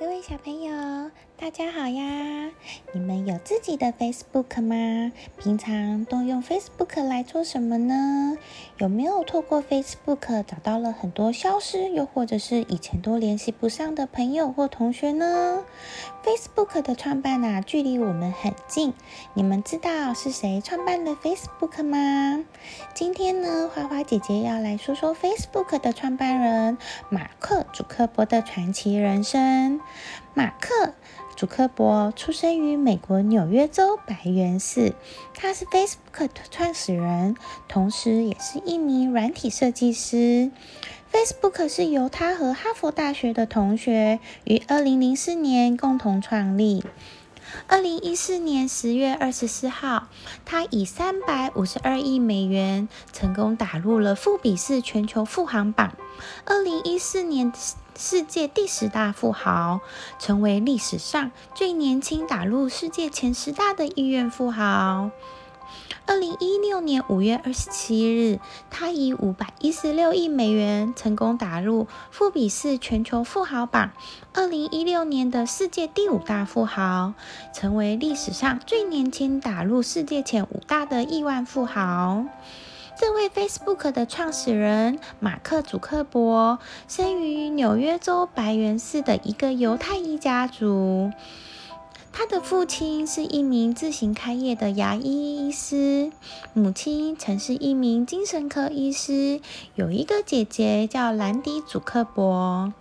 各位小朋友，大家好呀！你们有自己的 Facebook 吗？平常都用 Facebook 来做什么呢？有没有透过 Facebook 找到了很多消失又或者是以前都联系不上的朋友或同学呢？Facebook 的创办啊，距离我们很近。你们知道是谁创办的 Facebook 吗？今天呢，花花姐姐要来说说 Facebook 的创办人马克·祖克伯的传奇人生。马克·祖克伯出生于美国纽约州白源市，他是 Facebook 的创始人，同时也是一名软体设计师。Facebook 是由他和哈佛大学的同学于2004年共同创立。二零一四年十月二十四号，他以三百五十二亿美元成功打入了富比士全球富豪榜，二零一四年世界第十大富豪，成为历史上最年轻打入世界前十大的亿元富豪。二零一六年五月二十七日，他以五百一十六亿美元成功打入富比士全球富豪榜，二零一六年的世界第五大富豪，成为历史上最年轻打入世界前五大的亿万富豪。这位 Facebook 的创始人马克·祖克伯，生于纽约州白源市的一个犹太裔家族。他的父亲是一名自行开业的牙医医师，母亲曾是一名精神科医师，有一个姐姐叫兰迪·祖克伯。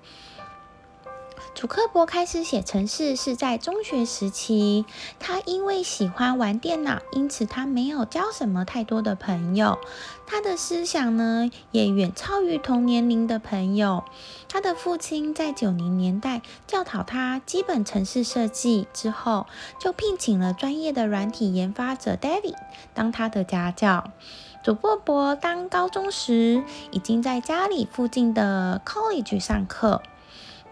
祖克伯开始写程式是在中学时期。他因为喜欢玩电脑，因此他没有交什么太多的朋友。他的思想呢，也远超于同年龄的朋友。他的父亲在九零年代教导他基本程式设计之后，就聘请了专业的软体研发者 David 当他的家教。祖克伯当高中时，已经在家里附近的 college 上课。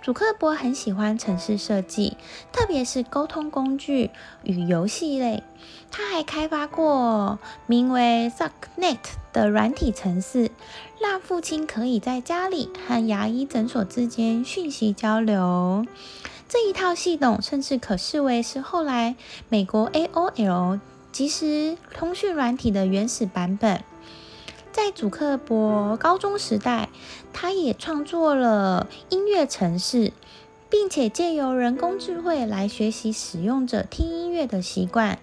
祖克伯很喜欢城市设计，特别是沟通工具与游戏类。他还开发过名为 ZuckNet 的软体程式，让父亲可以在家里和牙医诊所之间讯息交流。这一套系统甚至可视为是后来美国 AOL 即时通讯软体的原始版本。在祖克伯高中时代，他也创作了音乐程式，并且借由人工智慧来学习使用者听音乐的习惯。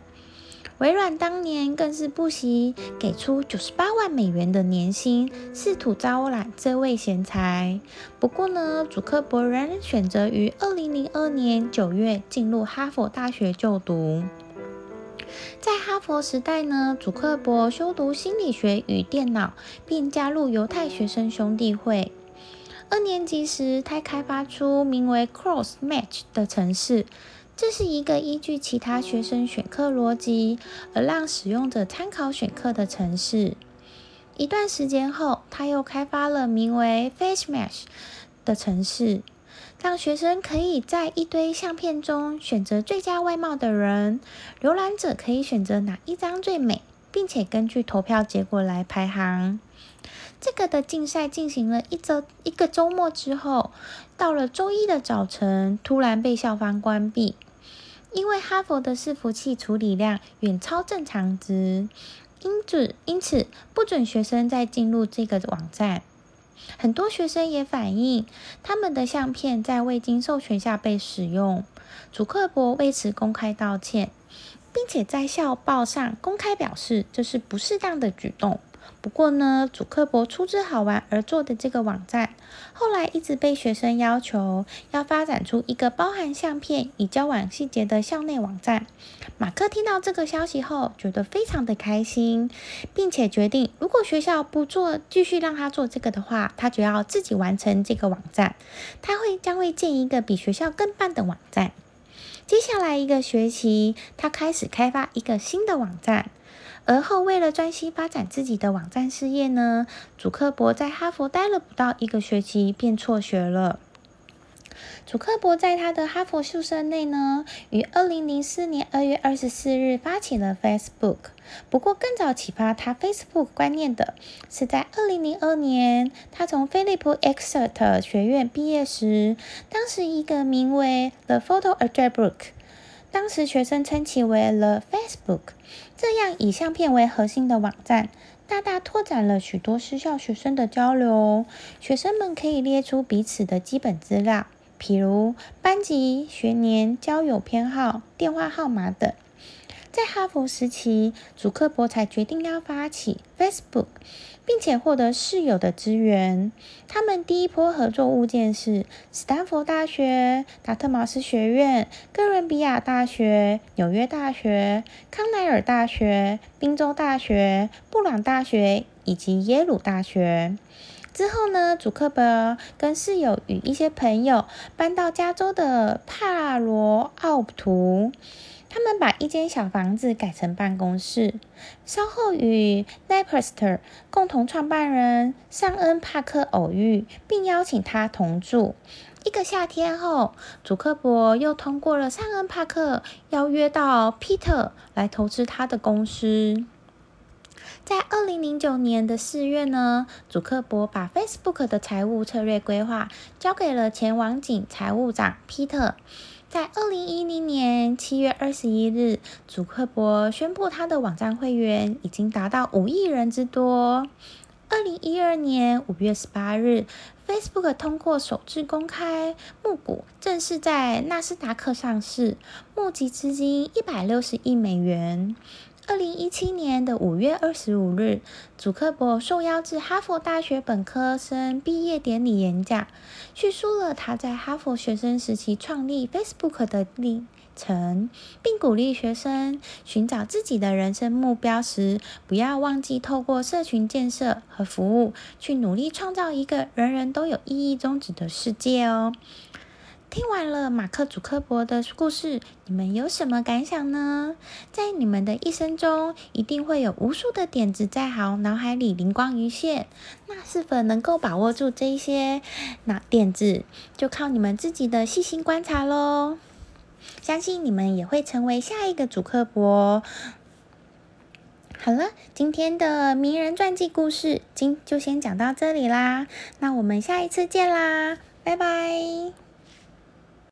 微软当年更是不惜给出九十八万美元的年薪，试图招揽这位贤才。不过呢，祖克伯仍然选择于二零零二年九月进入哈佛大学就读。在哈佛时代呢，祖克伯修读心理学与电脑，并加入犹太学生兄弟会。二年级时，他开发出名为 Cross Match 的程式，这是一个依据其他学生选课逻辑而让使用者参考选课的程式。一段时间后，他又开发了名为 Face Match 的程式。让学生可以在一堆相片中选择最佳外貌的人，浏览者可以选择哪一张最美，并且根据投票结果来排行。这个的竞赛进行了一周一个周末之后，到了周一的早晨，突然被校方关闭，因为哈佛的伺服器处理量远超正常值，因此因此不准学生再进入这个网站。很多学生也反映，他们的相片在未经授权下被使用。主克伯为此公开道歉，并且在校报上公开表示这是不适当的举动。不过呢，主克伯出自好玩而做的这个网站，后来一直被学生要求要发展出一个包含相片与交往细节的校内网站。马克听到这个消息后，觉得非常的开心，并且决定，如果学校不做，继续让他做这个的话，他就要自己完成这个网站。他会将会建一个比学校更棒的网站。接下来一个学期，他开始开发一个新的网站。而后，为了专心发展自己的网站事业呢，祖克伯在哈佛待了不到一个学期便辍学了。祖克伯在他的哈佛宿舍内呢，于二零零四年二月二十四日发起了 Facebook。不过，更早启发他 Facebook 观念的是在二零零二年，他从菲利普 Exeter 学院毕业时，当时一个名为 The Photo Address Book，当时学生称其为 The Facebook，这样以相片为核心的网站。大大拓展了许多私校学生的交流，学生们可以列出彼此的基本资料，譬如班级、学年、交友偏好、电话号码等。在哈佛时期，祖克伯才决定要发起 Facebook，并且获得室友的支援。他们第一波合作物件是斯坦福大学、达特茅斯学院、哥伦比亚大学、纽约大学、康奈尔大学、宾州大学、布朗大学以及耶鲁大学。之后呢，祖克伯跟室友与一些朋友搬到加州的帕罗奥图。他们把一间小房子改成办公室，稍后与 Napster 共同创办人尚恩·帕克偶遇，并邀请他同住。一个夏天后，祖克伯又通过了尚恩·帕克，邀约到 Peter 来投资他的公司。在二零零九年的四月呢，祖克伯把 Facebook 的财务策略规划交给了前网警财务长 Peter。在二零一零年七月二十一日，祖克伯宣布他的网站会员已经达到五亿人之多。二零一二年五月十八日，Facebook 通过首次公开募股，正式在纳斯达克上市，募集资金一百六十亿美元。二零一七年的五月二十五日，祖克伯受邀至哈佛大学本科生毕业典礼演讲，叙述了他在哈佛学生时期创立 Facebook 的历程，并鼓励学生寻找自己的人生目标时，不要忘记透过社群建设和服务，去努力创造一个人人都有意义宗旨的世界哦。听完了马克·祖克伯的故事，你们有什么感想呢？在你们的一生中，一定会有无数的点子在好脑海里灵光一现。那是否能够把握住这些那点子，就靠你们自己的细心观察喽。相信你们也会成为下一个祖克伯。好了，今天的名人传记故事今就先讲到这里啦。那我们下一次见啦，拜拜。